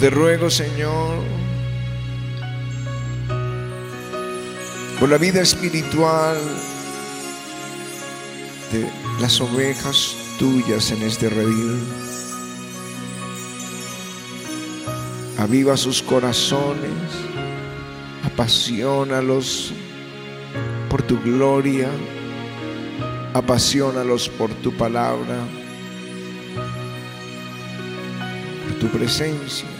Te ruego, Señor, por la vida espiritual de las ovejas tuyas en este redil. Aviva sus corazones, apasionalos por tu gloria, apasionalos por tu palabra, por tu presencia,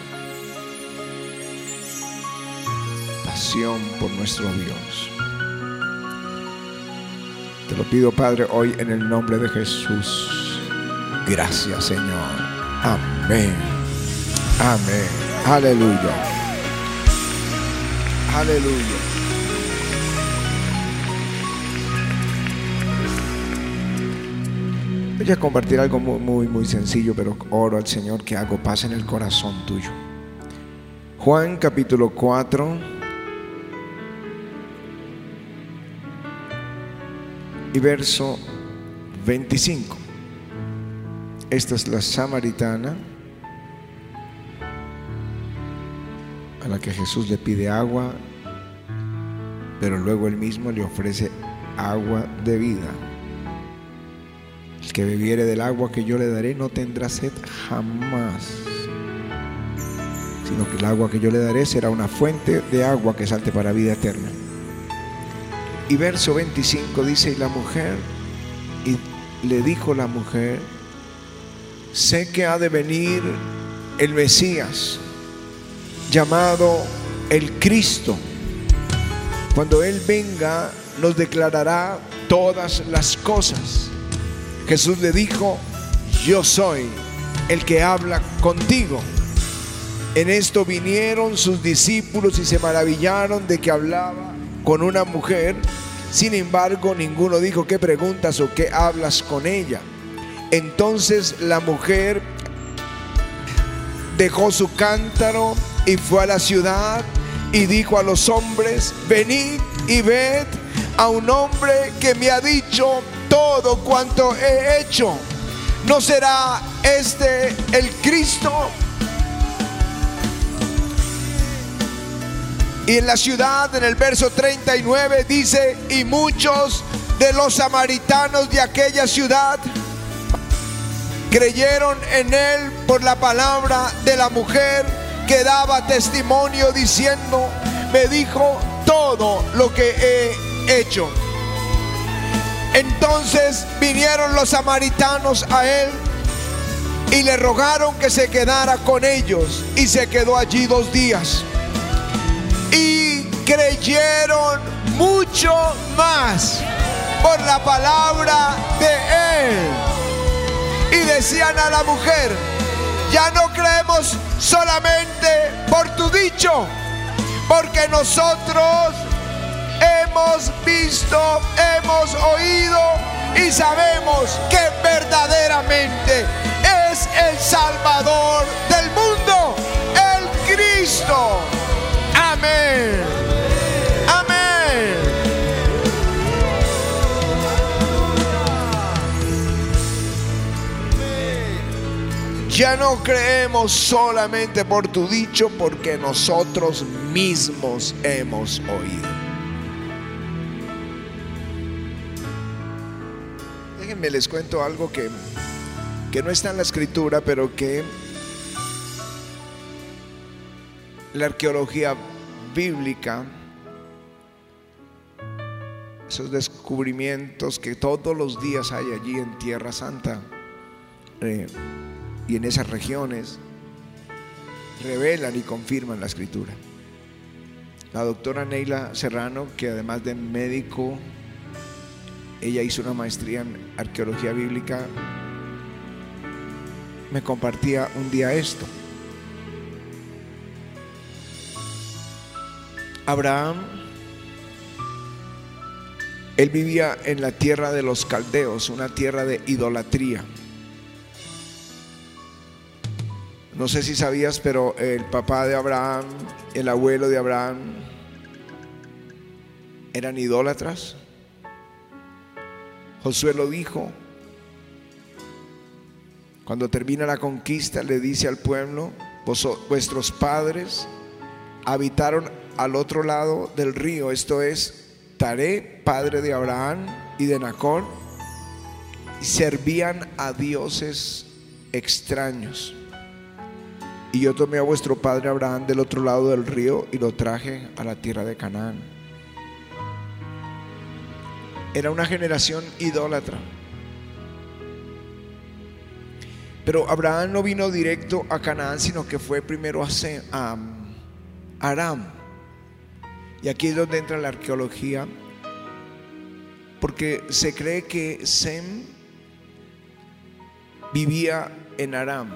por nuestro Dios. Te lo pido, Padre, hoy en el nombre de Jesús. Gracias, Señor. Amén. Amén. Aleluya. Aleluya. Voy a compartir algo muy, muy, muy sencillo, pero oro al Señor que hago paz en el corazón tuyo. Juan capítulo 4. Y verso 25. Esta es la samaritana a la que Jesús le pide agua, pero luego él mismo le ofrece agua de vida. El que bebiere del agua que yo le daré no tendrá sed jamás, sino que el agua que yo le daré será una fuente de agua que salte para vida eterna. Y verso 25 dice, y la mujer, y le dijo la mujer, sé que ha de venir el Mesías, llamado el Cristo. Cuando Él venga, nos declarará todas las cosas. Jesús le dijo, yo soy el que habla contigo. En esto vinieron sus discípulos y se maravillaron de que hablaba con una mujer. Sin embargo, ninguno dijo, ¿qué preguntas o qué hablas con ella? Entonces la mujer dejó su cántaro y fue a la ciudad y dijo a los hombres, venid y ved a un hombre que me ha dicho todo cuanto he hecho. ¿No será este el Cristo? Y en la ciudad, en el verso 39, dice, y muchos de los samaritanos de aquella ciudad creyeron en él por la palabra de la mujer que daba testimonio diciendo, me dijo todo lo que he hecho. Entonces vinieron los samaritanos a él y le rogaron que se quedara con ellos y se quedó allí dos días. Y creyeron mucho más por la palabra de él. Y decían a la mujer, ya no creemos solamente por tu dicho, porque nosotros hemos visto, hemos oído y sabemos que verdaderamente es el Salvador del mundo, el Cristo. Amén. Amén. Ya no creemos solamente por tu dicho, porque nosotros mismos hemos oído. Déjenme les cuento algo que, que no está en la escritura, pero que la arqueología bíblica, esos descubrimientos que todos los días hay allí en Tierra Santa eh, y en esas regiones, revelan y confirman la escritura. La doctora Neila Serrano, que además de médico, ella hizo una maestría en arqueología bíblica, me compartía un día esto. Abraham, él vivía en la tierra de los caldeos, una tierra de idolatría. No sé si sabías, pero el papá de Abraham, el abuelo de Abraham, eran idólatras. Josué lo dijo. Cuando termina la conquista, le dice al pueblo, vuestros padres habitaron al otro lado del río, esto es Taré, padre de Abraham y de Nacor, servían a dioses extraños. Y yo tomé a vuestro padre Abraham del otro lado del río y lo traje a la tierra de Canaán. Era una generación idólatra. Pero Abraham no vino directo a Canaán, sino que fue primero a, a Aram. Y aquí es donde entra la arqueología, porque se cree que Sem vivía en Aram.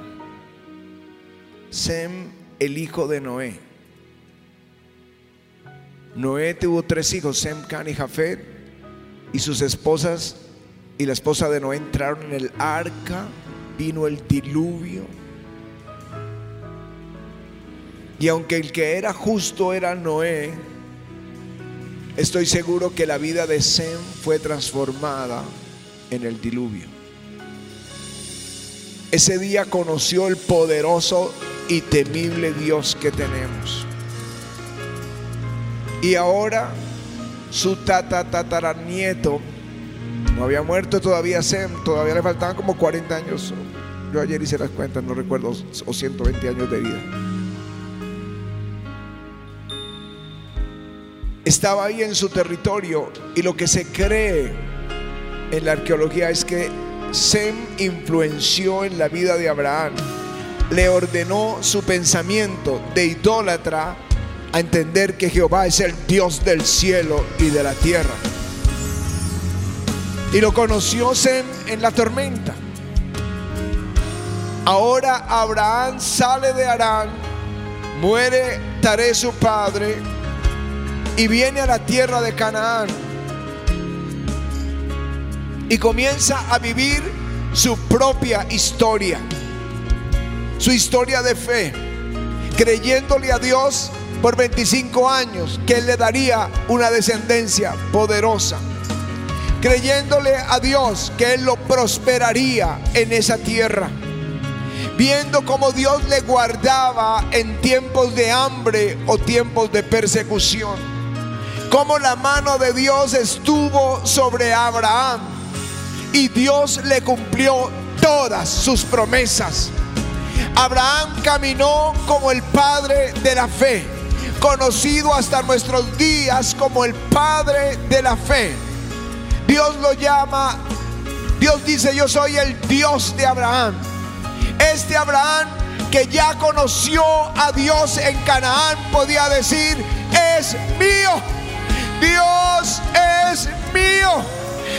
Sem, el hijo de Noé. Noé tuvo tres hijos, Sem, Can y Jafet, y sus esposas y la esposa de Noé entraron en el arca, vino el diluvio. Y aunque el que era justo era Noé, Estoy seguro que la vida de Sem fue transformada en el diluvio. Ese día conoció el poderoso y temible Dios que tenemos. Y ahora su tata tataranieto no había muerto todavía Sem, todavía le faltaban como 40 años. Yo ayer hice las cuentas, no recuerdo, o 120 años de vida. Estaba ahí en su territorio y lo que se cree en la arqueología es que Sem influenció en la vida de Abraham, le ordenó su pensamiento de idólatra a entender que Jehová es el Dios del cielo y de la tierra. Y lo conoció Sem en la tormenta. Ahora Abraham sale de Arán, muere Taré su padre, y viene a la tierra de Canaán. Y comienza a vivir su propia historia, su historia de fe, creyéndole a Dios por 25 años que Él le daría una descendencia poderosa, creyéndole a Dios que Él lo prosperaría en esa tierra, viendo cómo Dios le guardaba en tiempos de hambre o tiempos de persecución cómo la mano de Dios estuvo sobre Abraham y Dios le cumplió todas sus promesas. Abraham caminó como el padre de la fe, conocido hasta nuestros días como el padre de la fe. Dios lo llama, Dios dice, yo soy el Dios de Abraham. Este Abraham que ya conoció a Dios en Canaán podía decir, es mío Dios es mío.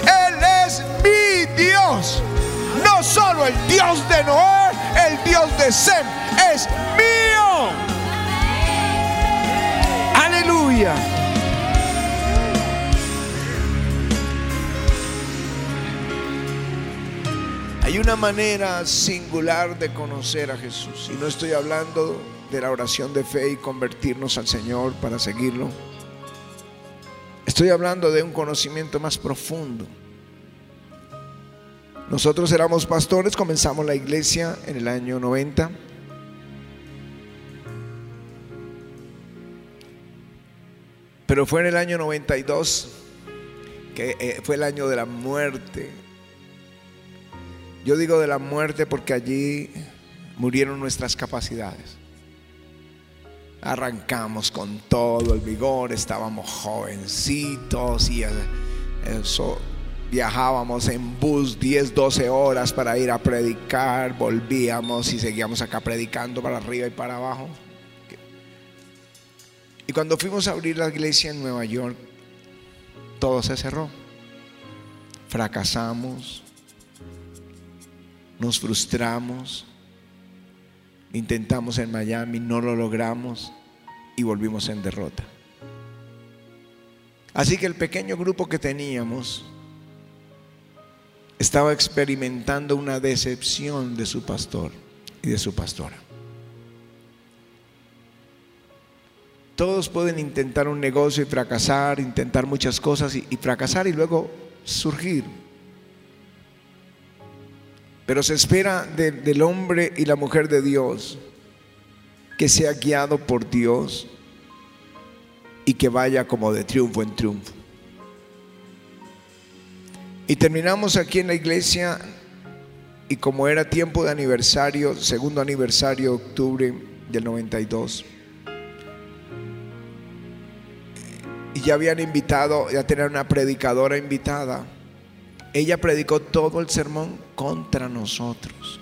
Él es mi Dios. No solo el Dios de Noé, el Dios de Sem es mío. Aleluya. Hay una manera singular de conocer a Jesús. Y no estoy hablando de la oración de fe y convertirnos al Señor para seguirlo. Estoy hablando de un conocimiento más profundo. Nosotros éramos pastores, comenzamos la iglesia en el año 90. Pero fue en el año 92 que eh, fue el año de la muerte. Yo digo de la muerte porque allí murieron nuestras capacidades. Arrancamos con todo el vigor, estábamos jovencitos y eso viajábamos en bus 10, 12 horas para ir a predicar, volvíamos y seguíamos acá predicando para arriba y para abajo. Y cuando fuimos a abrir la iglesia en Nueva York, todo se cerró. Fracasamos, nos frustramos, Intentamos en Miami, no lo logramos y volvimos en derrota. Así que el pequeño grupo que teníamos estaba experimentando una decepción de su pastor y de su pastora. Todos pueden intentar un negocio y fracasar, intentar muchas cosas y, fracasar y luego surgir. Pero se espera del hombre y la mujer de Dios que sea guiado por Dios y que vaya como de triunfo en triunfo. Y terminamos aquí en la iglesia y como era tiempo de aniversario, segundo aniversario de octubre del 92, y ya habían invitado, ya tenían una predicadora invitada, ella predicó todo el sermón contra nosotros.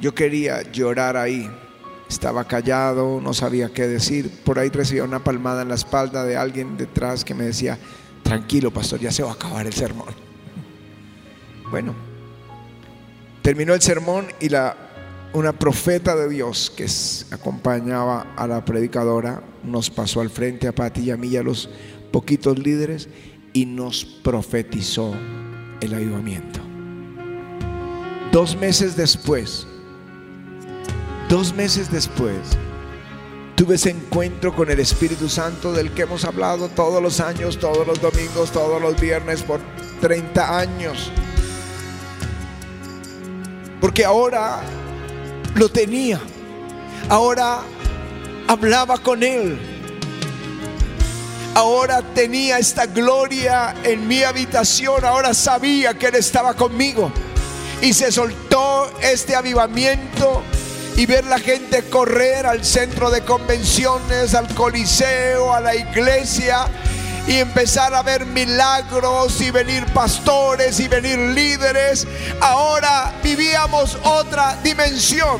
Yo quería llorar ahí. Estaba callado, no sabía qué decir. Por ahí recibía una palmada en la espalda de alguien detrás que me decía, tranquilo pastor, ya se va a acabar el sermón. Bueno, terminó el sermón y la, una profeta de Dios que acompañaba a la predicadora nos pasó al frente a Pati y a mí y a los poquitos líderes y nos profetizó el avivamiento. Dos meses después, dos meses después, tuve ese encuentro con el Espíritu Santo del que hemos hablado todos los años, todos los domingos, todos los viernes por 30 años. Porque ahora lo tenía. Ahora hablaba con Él. Ahora tenía esta gloria en mi habitación. Ahora sabía que Él estaba conmigo. Y se soltó este avivamiento y ver la gente correr al centro de convenciones, al coliseo, a la iglesia y empezar a ver milagros y venir pastores y venir líderes. Ahora vivíamos otra dimensión.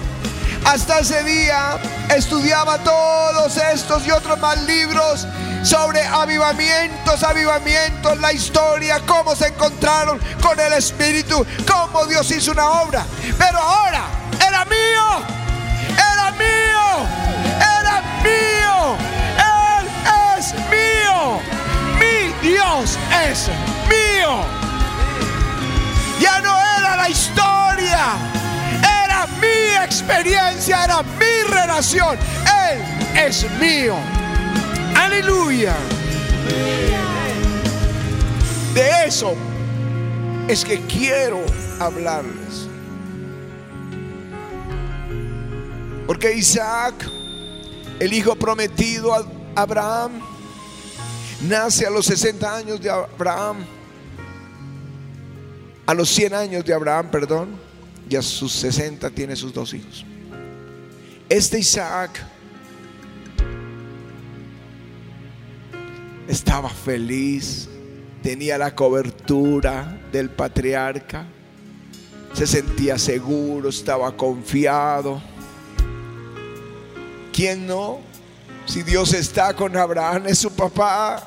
Hasta ese día estudiaba todos estos y otros más libros sobre avivamientos, avivamientos, la historia, cómo se encontraron con el Espíritu, cómo Dios hizo una obra. Pero ahora era mío mío, era mío, Él es mío, Dios es mío. Ya no era la historia, era mi experiencia, era mi relación. Él es mío. Aleluya. De eso es que quiero hablarles. Porque Isaac, el hijo prometido a Abraham, nace a los 60 años de Abraham, a los 100 años de Abraham, perdón, y a sus 60 tiene sus dos hijos. Este Isaac estaba feliz, tenía la cobertura del patriarca, se sentía seguro, estaba confiado ¿Quién no? Si Dios está con Abraham, es su papá.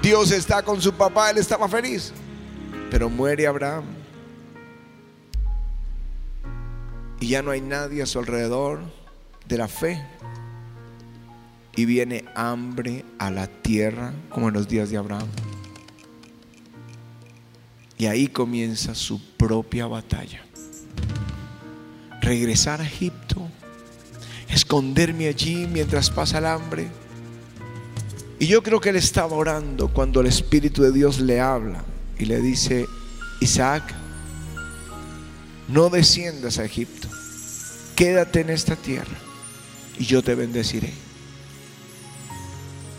Dios está con su papá, él estaba feliz. Pero muere Abraham. Y ya no hay nadie a su alrededor de la fe. Y viene hambre a la tierra como en los días de Abraham. Y ahí comienza su propia batalla. Regresar a Egipto esconderme allí mientras pasa el hambre. Y yo creo que él estaba orando cuando el Espíritu de Dios le habla y le dice, Isaac, no desciendas a Egipto, quédate en esta tierra y yo te bendeciré.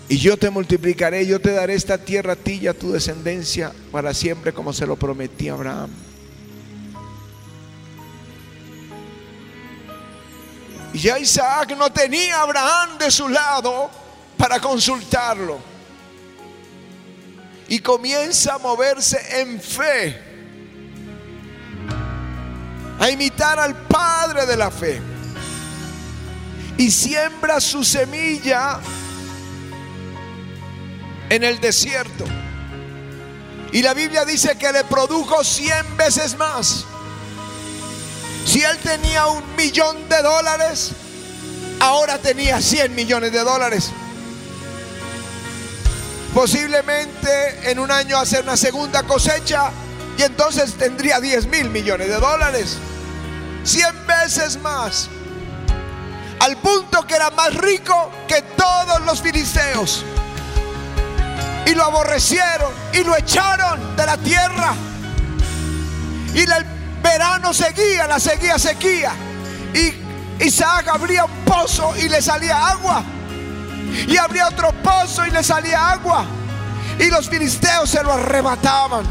Y yo te multiplicaré, yo te daré esta tierra a ti y a tu descendencia para siempre como se lo prometí a Abraham. Y ya Isaac no tenía a Abraham de su lado para consultarlo. Y comienza a moverse en fe, a imitar al Padre de la fe. Y siembra su semilla en el desierto. Y la Biblia dice que le produjo cien veces más. Si él tenía un millón de dólares, ahora tenía 100 millones de dólares. Posiblemente en un año hacer una segunda cosecha y entonces tendría 10 mil millones de dólares. 100 veces más. Al punto que era más rico que todos los filisteos. Y lo aborrecieron y lo echaron de la tierra. Y la verano seguía, la seguía sequía. Y Isaac abría un pozo y le salía agua. Y abría otro pozo y le salía agua. Y los filisteos se lo arrebataban.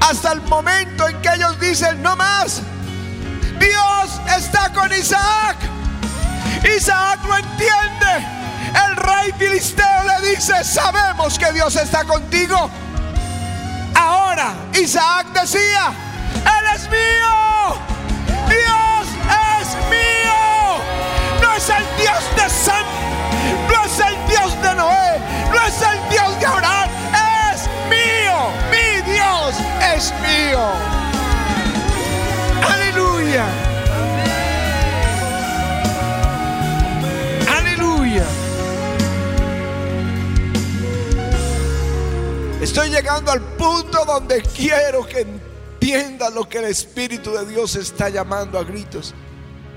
Hasta el momento en que ellos dicen, no más. Dios está con Isaac. Isaac no entiende. El rey filisteo le dice, sabemos que Dios está contigo. Ahora Isaac decía, es mío. Dios es mío. No es el Dios de Sam. No es el Dios de Noé. No es el Dios de Abraham. Es mío. Mi Dios es mío. Aleluya. Aleluya. Estoy llegando al punto donde quiero que entiendan lo que el Espíritu de Dios está llamando a gritos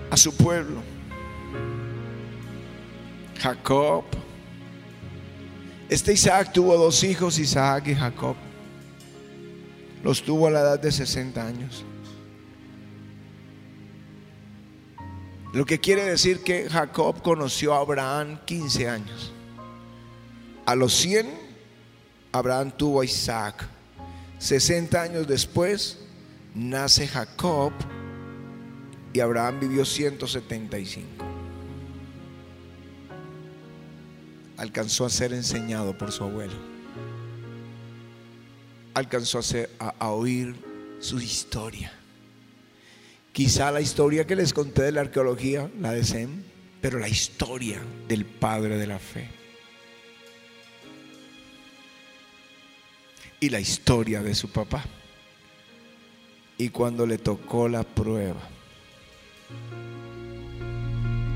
a su pueblo. Jacob. Este Isaac tuvo dos hijos, Isaac y Jacob. Los tuvo a la edad de 60 años. Lo que quiere decir que Jacob conoció a Abraham 15 años. A los 100, Abraham tuvo a Isaac. 60 años después, nace Jacob y Abraham vivió 175. Alcanzó a ser enseñado por su abuelo. Alcanzó a, oír su historia. Quizá la historia que les conté de la arqueología, la de Sem, pero la historia del padre de la fe. Y la historia de su papá. Y cuando le tocó la prueba.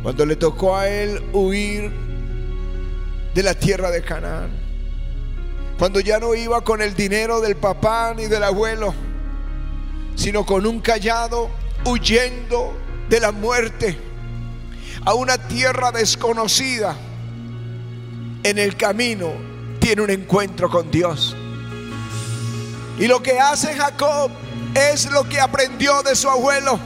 Cuando le tocó a él huir de la tierra de Canaán. Cuando ya no iba con el dinero del papá ni del abuelo, sino con un callado huyendo de la muerte a una tierra desconocida, en el camino tiene un encuentro con Dios. Y lo que hace Jacob es lo que aprendió de su abuelo,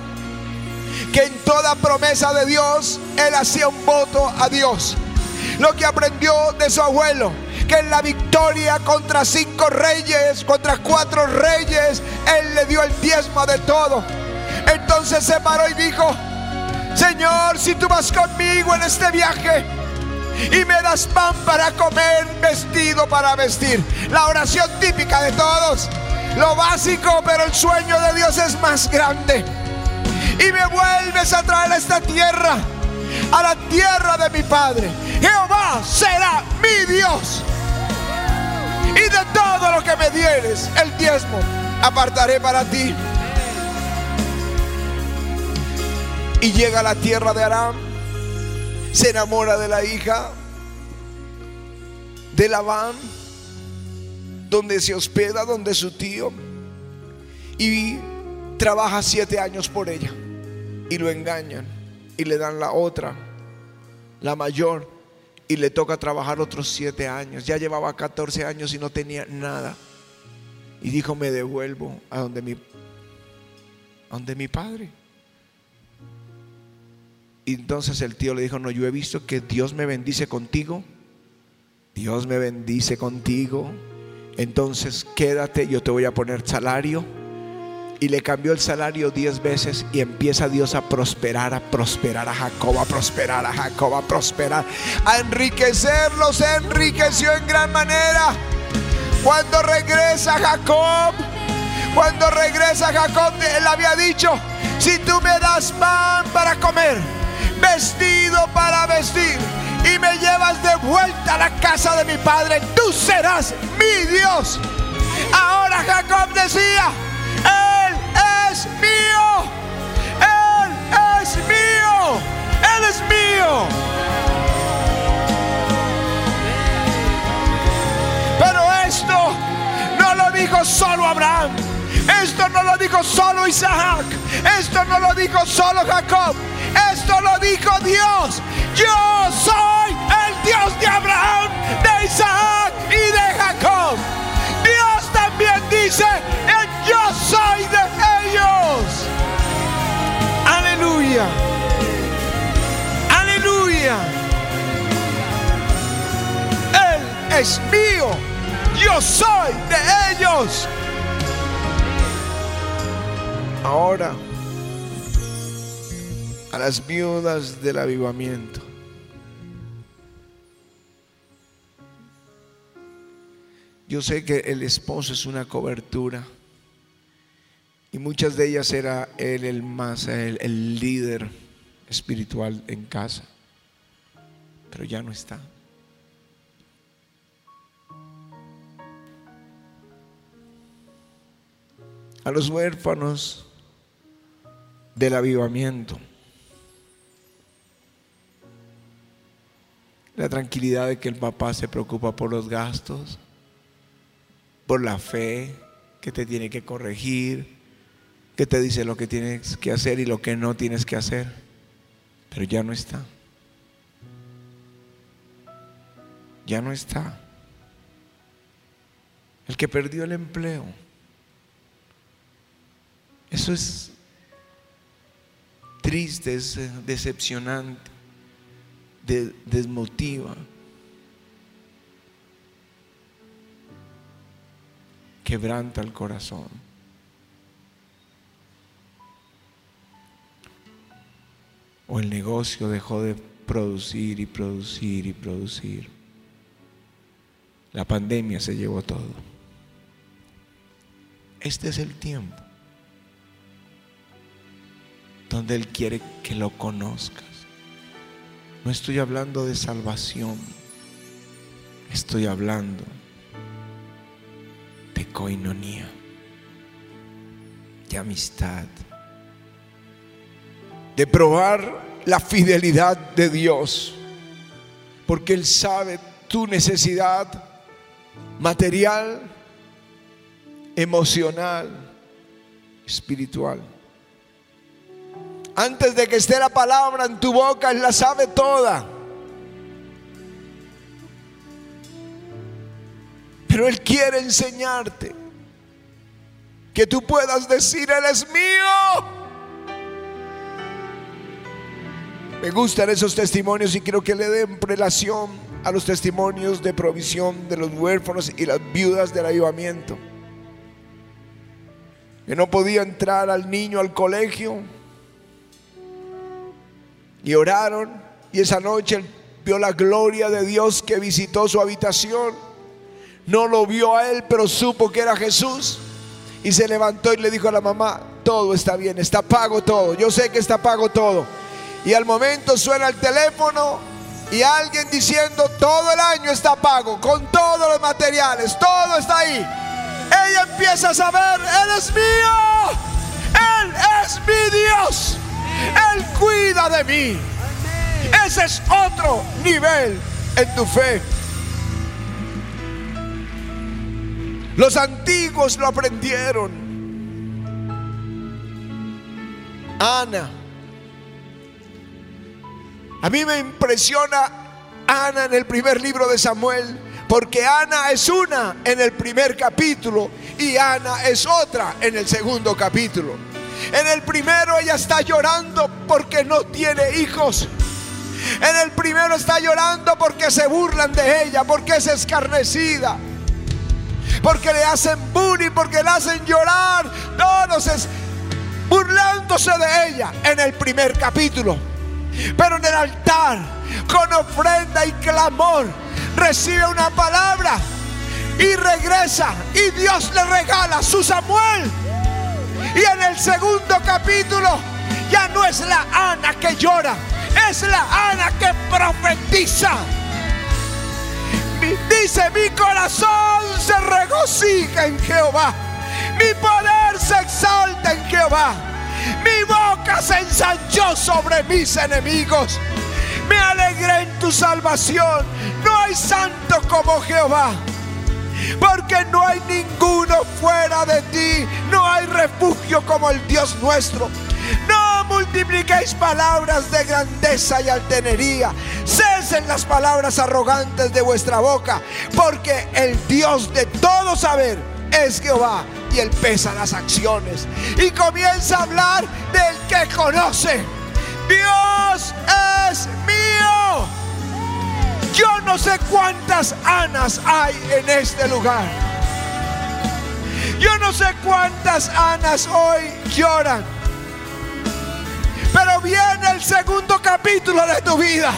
que en toda promesa de Dios, él hacía un voto a Dios. Lo que aprendió de su abuelo, que en la victoria contra cinco reyes, contra cuatro reyes, él le dio el diezmo de todo. Entonces se paró y dijo, Señor, si tú vas conmigo en este viaje y me das pan para comer, vestido para vestir, la oración típica de todos, lo básico, pero el sueño de Dios es más grande. Y me vuelves a traer a esta tierra, a la tierra de mi Padre. Jehová será mi Dios. Y de todo lo que me dieres, el diezmo, apartaré para ti. y llega a la tierra de Aram, se enamora de la hija de Labán, donde se hospeda, donde su tío, y trabaja siete años por ella, y lo engañan, y le dan la otra, la mayor, y le toca trabajar otros siete años, ya llevaba 14 años y no tenía nada, y dijo, me devuelvo a donde mi, a donde mi padre. Y entonces el tío le dijo, no, yo he visto que Dios me bendice contigo. Dios me bendice contigo. Entonces quédate, yo te voy a poner salario. Y le cambió el salario diez veces y empieza Dios a prosperar, a prosperar a Jacob, a prosperar a Jacob, a prosperar, a enriquecerlos, enriqueció en gran manera. Cuando regresa Jacob, cuando regresa Jacob, él había dicho, si tú me das pan para comer, vestido para vestir y me llevas de vuelta a la casa de mi padre, tú serás mi Dios. Ahora Jacob decía, Él es mío, Él es mío, Él es mío. Pero esto no lo dijo solo Abraham. Esto no lo dijo solo Isaac. Esto no lo dijo solo Jacob. Esto lo dijo Dios. Yo soy el Dios de Abraham, de Isaac y de Jacob. Dios también dice, yo soy de ellos. Aleluya. Aleluya. Él es mío. Yo soy de ellos. Ahora a las viudas del avivamiento. Yo sé que el esposo es una cobertura. Y muchas de ellas era él el más, el, el líder espiritual en casa. Pero ya no está. A los huérfanos del avivamiento. La tranquilidad de que el papá se preocupa por los gastos, por la fe, que te tiene que corregir, que te dice lo que tienes que hacer y lo que no tienes que hacer, pero ya no está. Ya no está. El que perdió el empleo. Eso es triste, es eh, desmotiva. Quebranta el corazón. o el negocio dejó de producir y producir y producir. La pandemia se llevó todo. Este es el tiempo donde Él quiere que lo conozcas. No estoy hablando de salvación, estoy hablando de coinonía, de amistad de probar la fidelidad de Dios, porque Él sabe tu necesidad material, emocional, espiritual. Antes de que esté la palabra en tu boca, Él la sabe toda. Pero Él quiere enseñarte que tú puedas decir, Él es mío. Me gustan esos testimonios y quiero que le den relación a los testimonios de provisión de los huérfanos y las viudas del avivamiento. Que no podía entrar al niño al colegio y oraron y esa noche vio la gloria de Dios que visitó su habitación. No lo vio a él, pero supo que era Jesús. Y se levantó y le dijo a la mamá, todo está bien, está pago todo. Yo sé que está pago todo y al momento suena el teléfono y alguien diciendo todo el año está pago, con todos los materiales, todo está ahí. Ella empieza a saber, Él es mío, Él es mi Dios, Él cuida de mí. Ese es otro nivel en tu fe. Los antiguos lo aprendieron. Ana a mí me impresiona Ana en el primer libro de Samuel, porque Ana es una en el primer capítulo y Ana es otra en el segundo capítulo. En el primero ella está llorando porque no tiene hijos. En el primero está llorando porque se burlan de ella, porque es escarnecida, porque le hacen bullying, porque le hacen llorar, todos es burlándose de ella en el primer capítulo. Pero en el altar, con ofrenda y clamor, recibe una palabra y regresa. Y Dios le regala su Samuel. Y en el segundo capítulo ya no es la Ana que llora, es la Ana que profetiza. Dice, mi corazón se regocija en Jehová, mi poder se exalta en Jehová. Mi boca se ensanchó sobre mis enemigos. Me alegré en tu salvación. No hay santo como Jehová. Porque no hay ninguno fuera de ti. No hay refugio como el Dios nuestro. No multipliquéis palabras de grandeza y altanería. Cesen las palabras arrogantes de vuestra boca. Porque el Dios de todo saber es Jehová y él pesa las acciones. Y comienza a hablar del que conoce. Dios es mío. Yo no sé cuántas Anas hay en este lugar. Yo no sé cuántas Anas hoy lloran. Pero viene el segundo capítulo de tu vida.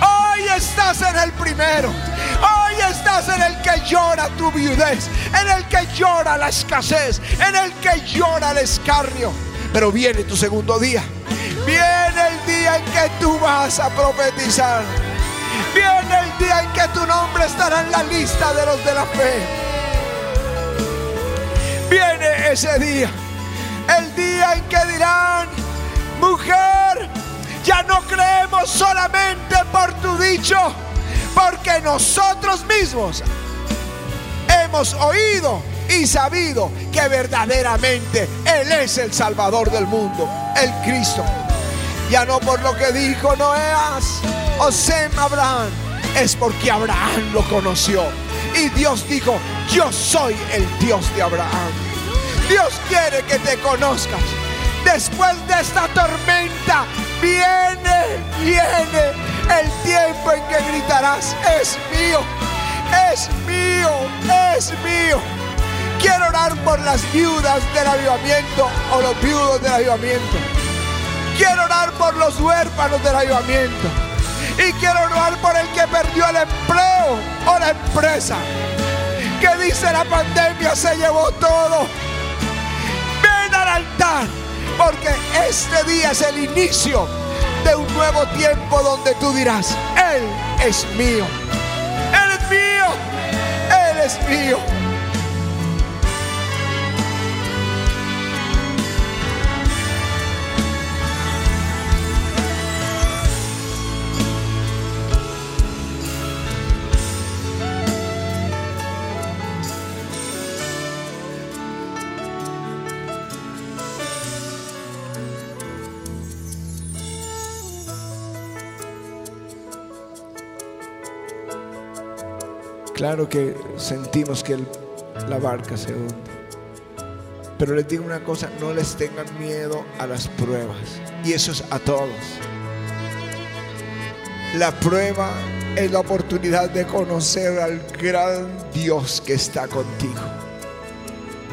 Hoy estás en el primero. Hoy estás en el que llora tu viudez, en el que llora la escasez, en el que llora el escarnio. Pero viene tu segundo día. Viene el día en que tú vas a profetizar. Viene el día en que tu nombre estará en la lista de los de la fe. Viene ese día. El día en que dirán, mujer, ya no creemos solamente por tu dicho, porque nosotros mismos hemos oído y sabido que verdaderamente Él es el Salvador del mundo, el Cristo. Ya no por lo que dijo Noeas o Sem Abraham, es porque Abraham lo conoció. Y Dios dijo, yo soy el Dios de Abraham. Dios quiere que te conozcas. Después de esta tormenta viene, viene el tiempo en que gritarás, es mío, es mío, es mío. Quiero orar por las viudas del avivamiento o los viudos del avivamiento. Quiero orar por los huérfanos del avivamiento. Y quiero orar por el que perdió el empleo o la empresa. Que dice la pandemia se llevó todo. Ven al altar. Porque este día es el inicio de un nuevo tiempo donde tú dirás, Él es mío. Él es mío. Él es mío. Claro que sentimos que la barca se hunde. Pero les digo una cosa, no les tengan miedo a las pruebas. Y eso es a todos. La prueba es la oportunidad de conocer al gran Dios que está contigo.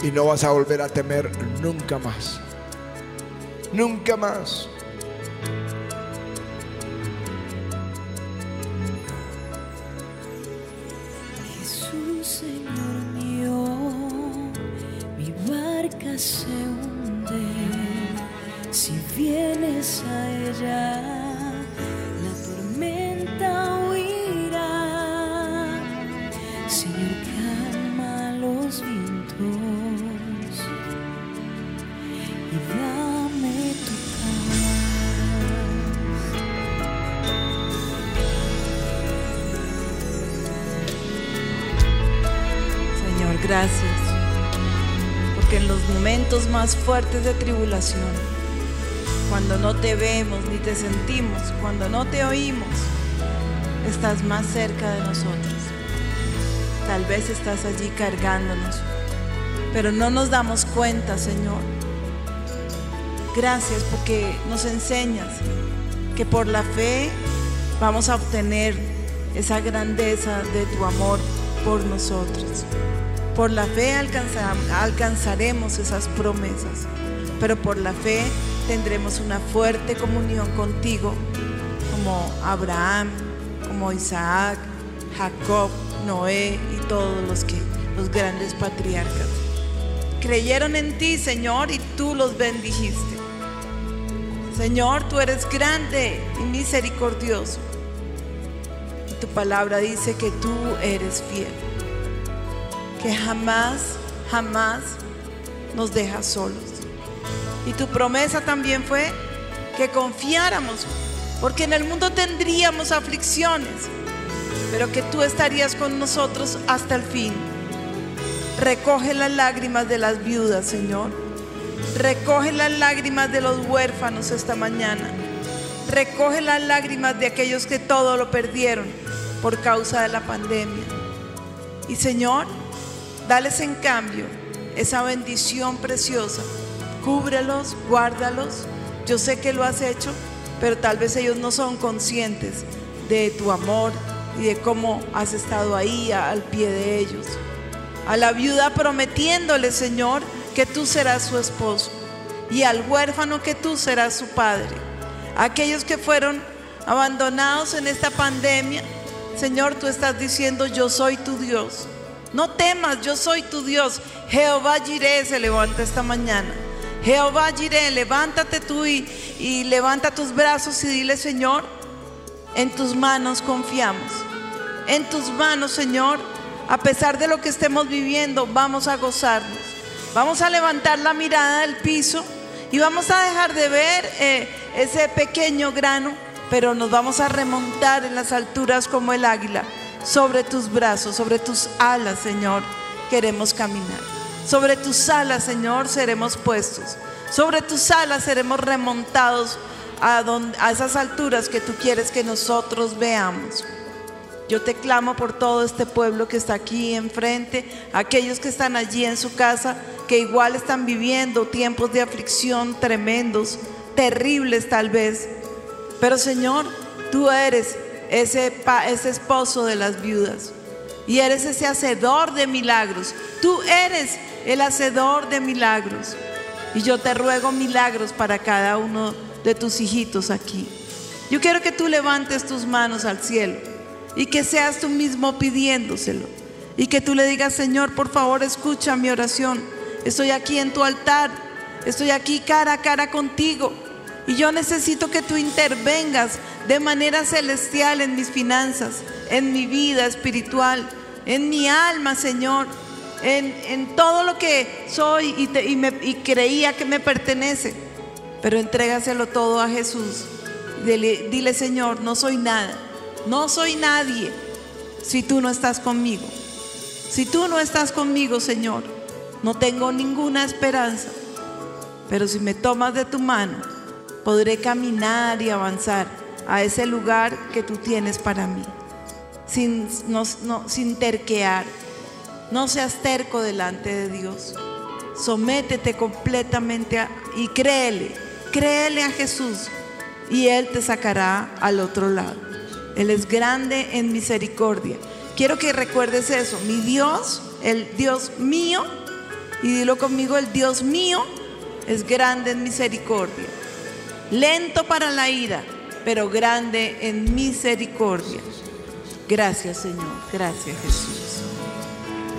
Y no vas a volver a temer nunca más. Nunca más. Momentos más fuertes de tribulación, cuando no te vemos ni te sentimos, cuando no te oímos, estás más cerca de nosotros. Tal vez estás allí cargándonos, pero no nos damos cuenta, Señor. Gracias porque nos enseñas que por la fe vamos a obtener esa grandeza de tu amor por nosotros. Por la fe alcanza- alcanzaremos esas promesas, pero por la fe tendremos una fuerte comunión contigo, como Abraham, como Isaac, Jacob, Noé y todos los que los grandes patriarcas. Creyeron en ti, Señor, y tú los bendijiste. Señor, tú eres grande y misericordioso. Y tu palabra dice que tú eres fiel. Que jamás, jamás nos dejas solos. Y tu promesa también fue que confiáramos, porque en el mundo tendríamos aflicciones, pero que tú estarías con nosotros hasta el fin. Recoge las lágrimas de las viudas, Señor. Recoge las lágrimas de los huérfanos esta mañana. Recoge las lágrimas de aquellos que todo lo perdieron por causa de la pandemia. Y Señor, dales en cambio esa bendición preciosa. Cúbrelos, guárdalos. Yo sé que lo has hecho, pero tal vez ellos no son conscientes de tu amor y de cómo has estado ahí al pie de ellos. A la viuda prometiéndole, Señor, que tú serás su esposo y al huérfano que tú serás su padre. Aquellos que fueron abandonados en esta pandemia, Señor, tú estás diciendo, yo soy tu Dios. No temas, yo soy tu Dios. Jehová Jireh se levanta esta mañana. Jehová Jireh, levántate tú y, levanta tus brazos y dile, Señor, en tus manos confiamos. En tus manos, Señor, a pesar de lo que estemos viviendo, vamos a gozarnos. Vamos a levantar la mirada del piso y vamos a dejar de ver eh, ese pequeño grano, pero nos vamos a remontar en las alturas como el águila. Sobre tus brazos, sobre tus alas, Señor, queremos caminar. Sobre tus alas, Señor, seremos puestos. Sobre tus alas seremos remontados a, a esas alturas que tú quieres que nosotros veamos. Yo te clamo por todo este pueblo que está aquí enfrente, aquellos que están allí en su casa, que igual están viviendo tiempos de aflicción tremendos, terribles tal vez. Pero Señor, tú eres ese, esposo de las viudas y eres ese hacedor de milagros. Tú eres el hacedor de milagros. Y yo te ruego milagros para cada uno de tus hijitos aquí. Yo quiero que tú levantes tus manos al cielo y que seas tú mismo pidiéndoselo. Y que tú le digas, Señor, por favor, escucha mi oración. Estoy aquí en tu altar. Estoy aquí cara a cara contigo. Y yo necesito que tú intervengas de manera celestial en mis finanzas, en mi vida espiritual, en mi alma, Señor, en, todo lo que soy y, y creía que me pertenece. Pero entrégaselo todo a Jesús. Dile, dile, Señor, no soy nada, no soy nadie si tú no estás conmigo. Si tú no estás conmigo, Señor, no tengo ninguna esperanza. Pero si me tomas de tu mano, podré caminar y avanzar a ese lugar que tú tienes para mí. Sin, sin terquear. No seas terco delante de Dios. Sométete completamente y créele. Créele a Jesús y Él te sacará al otro lado. Él es grande en misericordia. Quiero que recuerdes eso. Mi Dios, el Dios mío, y dilo conmigo, el Dios mío es grande en misericordia. Lento para la ira, pero grande en misericordia. Gracias Señor, gracias Jesús.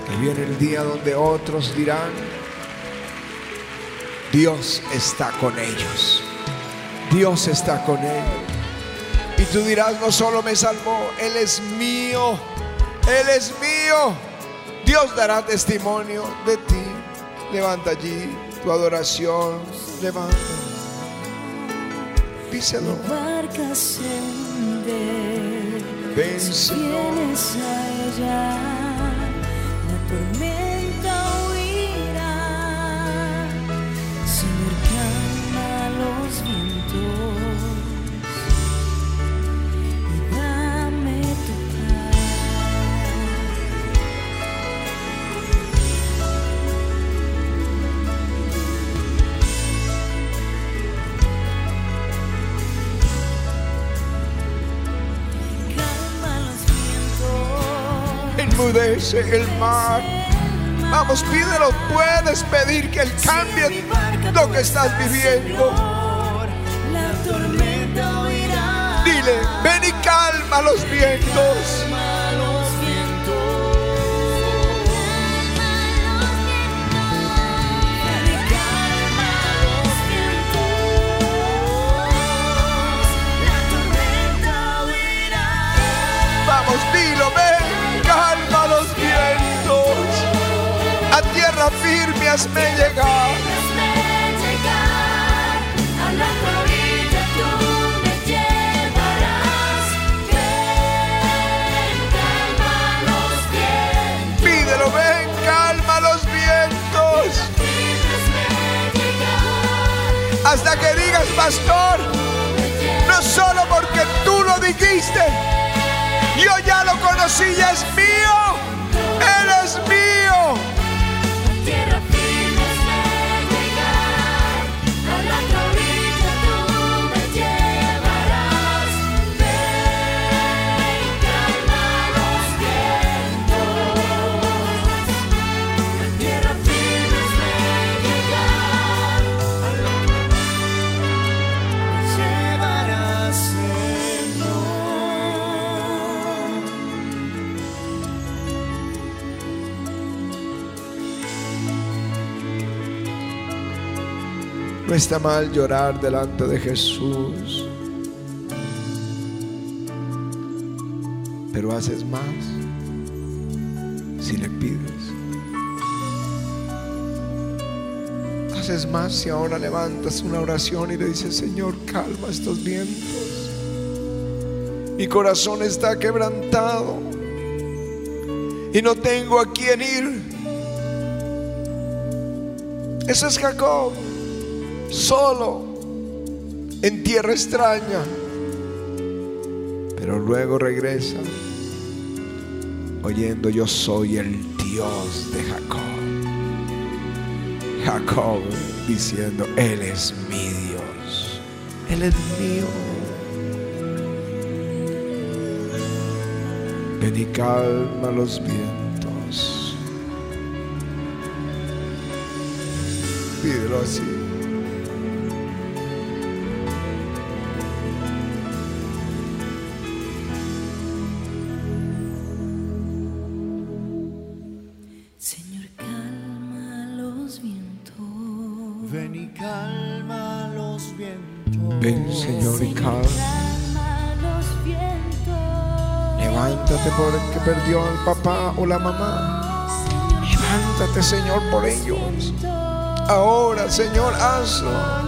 Que viene el día donde otros dirán, Dios está con ellos. Dios está con ellos. Y tú dirás, no solo me salvó, Él es mío. Él es mío. Dios dará testimonio de ti. Levanta allí tu adoración. Levanta. Díselo. Ven, Señor. Enmudece el mar. Vamos, pídelo. Puedes pedir que Él cambie lo que estás viviendo. Dile, ven y calma los vientos. Hazme llegar. Hazme llegar a la orilla tú me llevarás. Ven, calma los vientos. Pídelo, ven, calma los vientos. Hasta que digas, pastor, no solo porque tú lo dijiste, yo ya lo conocí, ya es mío. Él es mío. No está mal llorar delante de Jesús. Pero haces más si le pides. Haces más si ahora levantas una oración y le dices, Señor, calma estos vientos. Mi corazón está quebrantado y no tengo a quién ir. Ese es Jacob, solo, en tierra extraña. Pero luego regresa, oyendo yo soy el Dios de Jacob. Jacob diciendo, Él es mi Dios, Él es mío. Ven y calma los vientos. Pídelo así. Ven y calma los vientos. Ven Señor y calma. Los vientos. Levántate por el que perdió al papá o la mamá. Levántate Señor por ellos. Ahora Señor hazlo.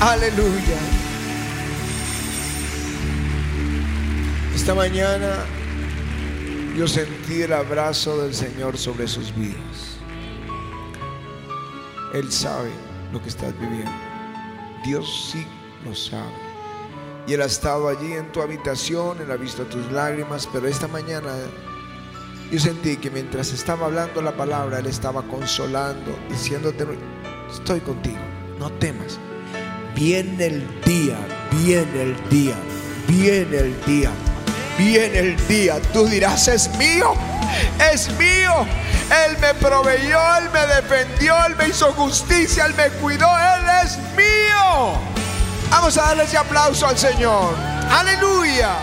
Aleluya. Esta mañana yo sentí el abrazo del Señor sobre sus vidas. Él sabe lo que estás viviendo. Dios sí lo sabe. Y Él ha estado allí en tu habitación, Él ha visto tus lágrimas, pero esta mañana yo sentí que mientras estaba hablando la palabra, Él estaba consolando, diciéndote, estoy contigo, no temas. Viene el día, viene el día, viene el día, viene el día. Tú dirás, es mío, es mío. Él me proveyó, Él me defendió, Él me hizo justicia, Él me cuidó, Él es mío. Vamos a darle ese aplauso al Señor. Aleluya.